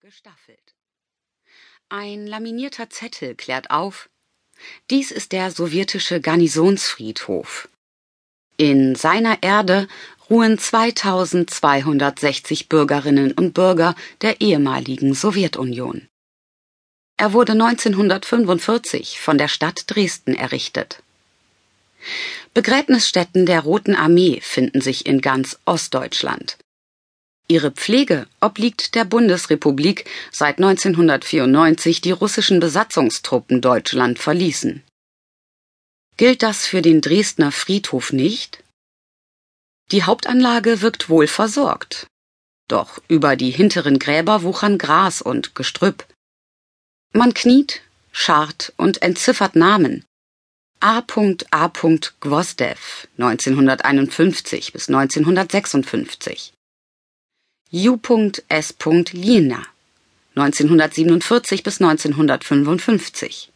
Gestaffelt. Ein laminierter Zettel klärt auf, dies ist der sowjetische Garnisonsfriedhof. In seiner Erde ruhen 2260 Bürgerinnen und Bürger der ehemaligen Sowjetunion. Er wurde 1945 von der Stadt Dresden errichtet. Begräbnisstätten der Roten Armee finden sich in ganz Ostdeutschland. Ihre Pflege obliegt der Bundesrepublik, seit 1994 die russischen Besatzungstruppen Deutschland verließen. Gilt das für den Dresdner Friedhof nicht? Die Hauptanlage wirkt wohl versorgt. Doch über die hinteren Gräber wuchern Gras und Gestrüpp. Man kniet, scharrt und entziffert Namen. A. A. Gwosdew, 1951 bis 1956. J.S. Liena 1947 bis 1955.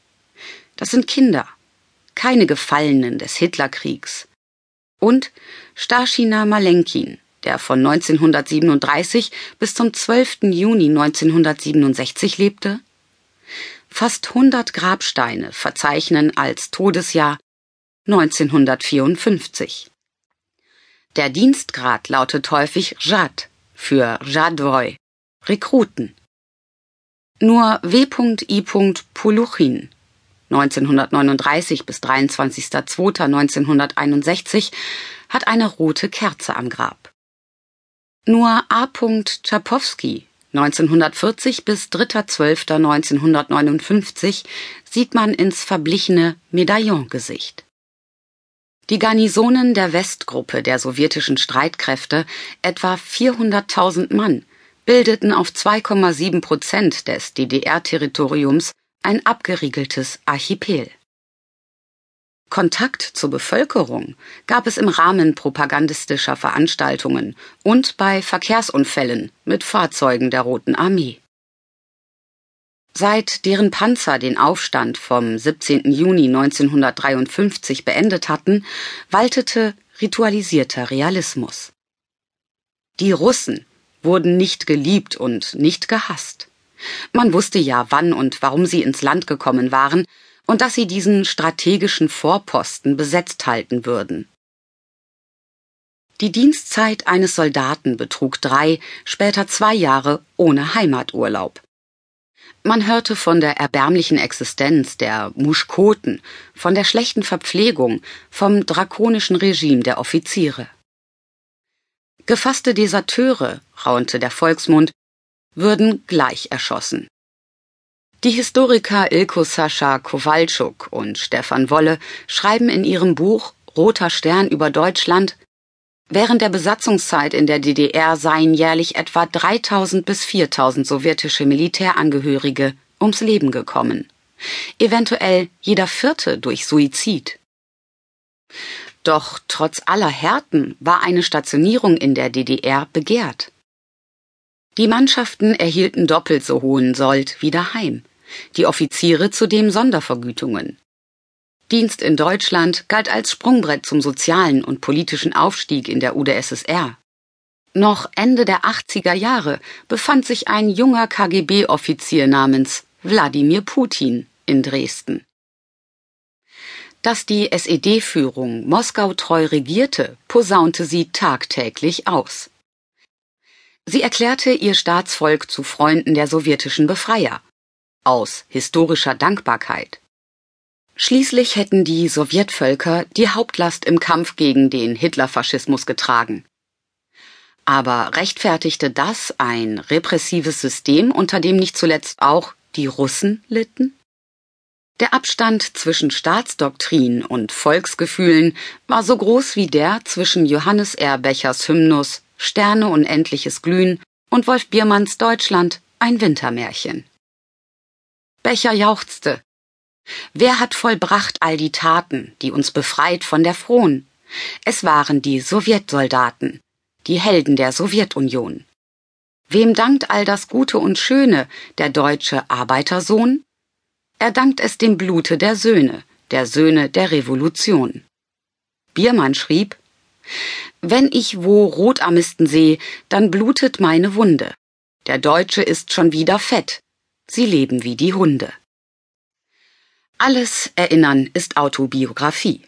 Das sind Kinder, keine Gefallenen des Hitlerkriegs. Und Starschina Malenkin, der von 1937 bis zum 12. Juni 1967 lebte. Fast 100 Grabsteine verzeichnen als Todesjahr 1954. Der Dienstgrad lautet häufig Jad für Jadwoy, Rekruten. Nur W.I. Puluchin 1939 bis 23.02.1961 hat eine rote Kerze am Grab. Nur A. Tschapowski 1940 bis 3.12.1959 sieht man ins verblichene Medaillongesicht. Die Garnisonen der Westgruppe der sowjetischen Streitkräfte, etwa 400.000 Mann, bildeten auf 2,7 Prozent des DDR-Territoriums ein abgeriegeltes Archipel. Kontakt zur Bevölkerung gab es im Rahmen propagandistischer Veranstaltungen und bei Verkehrsunfällen mit Fahrzeugen der Roten Armee. Seit deren Panzer den Aufstand vom 17. Juni 1953 beendet hatten, waltete ritualisierter Realismus. Die Russen wurden nicht geliebt und nicht gehasst. Man wusste ja, wann und warum sie ins Land gekommen waren und dass sie diesen strategischen Vorposten besetzt halten würden. Die Dienstzeit eines Soldaten betrug drei, später zwei Jahre ohne Heimaturlaub. Man hörte von der erbärmlichen Existenz der Muschkoten, von der schlechten Verpflegung, vom drakonischen Regime der Offiziere. Gefasste Deserteure, raunte der Volksmund, würden gleich erschossen. Die Historiker Ilko Sascha Kowalczuk und Stefan Wolle schreiben in ihrem Buch Roter Stern über Deutschland Während der Besatzungszeit in der DDR seien jährlich etwa 3000 bis 4000 sowjetische Militärangehörige ums Leben gekommen. Eventuell jeder vierte durch Suizid. Doch trotz aller Härten war eine Stationierung in der DDR begehrt. Die Mannschaften erhielten doppelt so hohen Sold wie daheim, die Offiziere zudem Sondervergütungen. Dienst in Deutschland galt als Sprungbrett zum sozialen und politischen Aufstieg in der UdSSR. Noch Ende der 80er Jahre befand sich ein junger KGB-Offizier namens Wladimir Putin in Dresden. Dass die SED-Führung Moskau treu regierte, posaunte sie tagtäglich aus. Sie erklärte ihr Staatsvolk zu Freunden der sowjetischen Befreier. Aus historischer Dankbarkeit. Schließlich hätten die Sowjetvölker die Hauptlast im Kampf gegen den Hitlerfaschismus getragen. Aber rechtfertigte das ein repressives System, unter dem nicht zuletzt auch die Russen litten? Der Abstand zwischen Staatsdoktrin und Volksgefühlen war so groß wie der zwischen Johannes R. Bechers Hymnus Sterne unendliches Glühen und Wolf Biermanns Deutschland ein Wintermärchen. Becher jauchzte, Wer hat vollbracht all die Taten, die uns befreit von der Fron? Es waren die Sowjetsoldaten, die Helden der Sowjetunion. Wem dankt all das Gute und Schöne der deutsche Arbeitersohn? Er dankt es dem Blute der Söhne, der Söhne der Revolution. Biermann schrieb, wenn ich wo Rotarmisten seh, dann blutet meine Wunde. Der Deutsche ist schon wieder fett. Sie leben wie die Hunde. Alles Erinnern ist Autobiografie.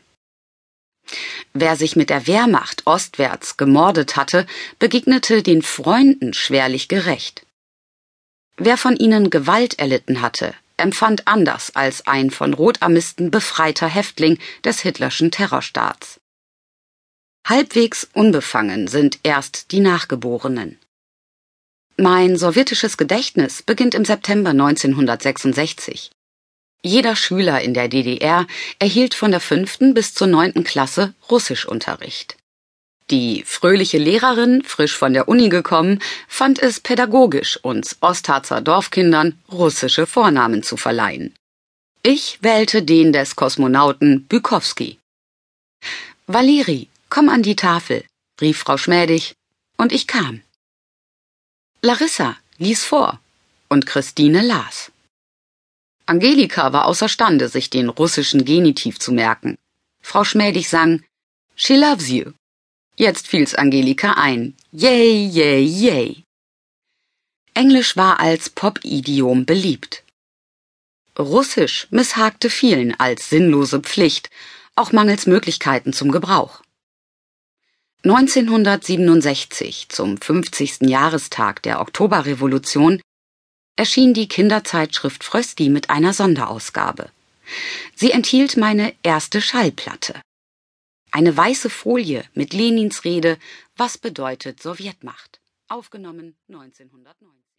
Wer sich mit der Wehrmacht ostwärts gemordet hatte, begegnete den Freunden schwerlich gerecht. Wer von ihnen Gewalt erlitten hatte, empfand anders als ein von Rotarmisten befreiter Häftling des hitlerschen Terrorstaats. Halbwegs unbefangen sind erst die Nachgeborenen. Mein sowjetisches Gedächtnis beginnt im September 1966. Jeder Schüler in der DDR erhielt von der fünften bis zur neunten Klasse Russischunterricht. Die fröhliche Lehrerin, frisch von der Uni gekommen, fand es pädagogisch, uns Ostharzer Dorfkindern russische Vornamen zu verleihen. Ich wählte den des Kosmonauten Bykowski. Valeri, komm an die Tafel, rief Frau Schmädig, und ich kam. Larissa lies vor, und Christine las. Angelika war außerstande, sich den russischen Genitiv zu merken. Frau Schmädig sang She loves you. Jetzt fiel's Angelika ein. Yay, yay, yay. Englisch war als Pop-Idiom beliebt. Russisch misshagte vielen als sinnlose Pflicht, auch mangels Möglichkeiten zum Gebrauch. 1967, zum 50. Jahrestag der Oktoberrevolution, erschien die Kinderzeitschrift Frösti mit einer Sonderausgabe. Sie enthielt meine erste Schallplatte. Eine weiße Folie mit Lenins Rede Was bedeutet Sowjetmacht? Aufgenommen 1990.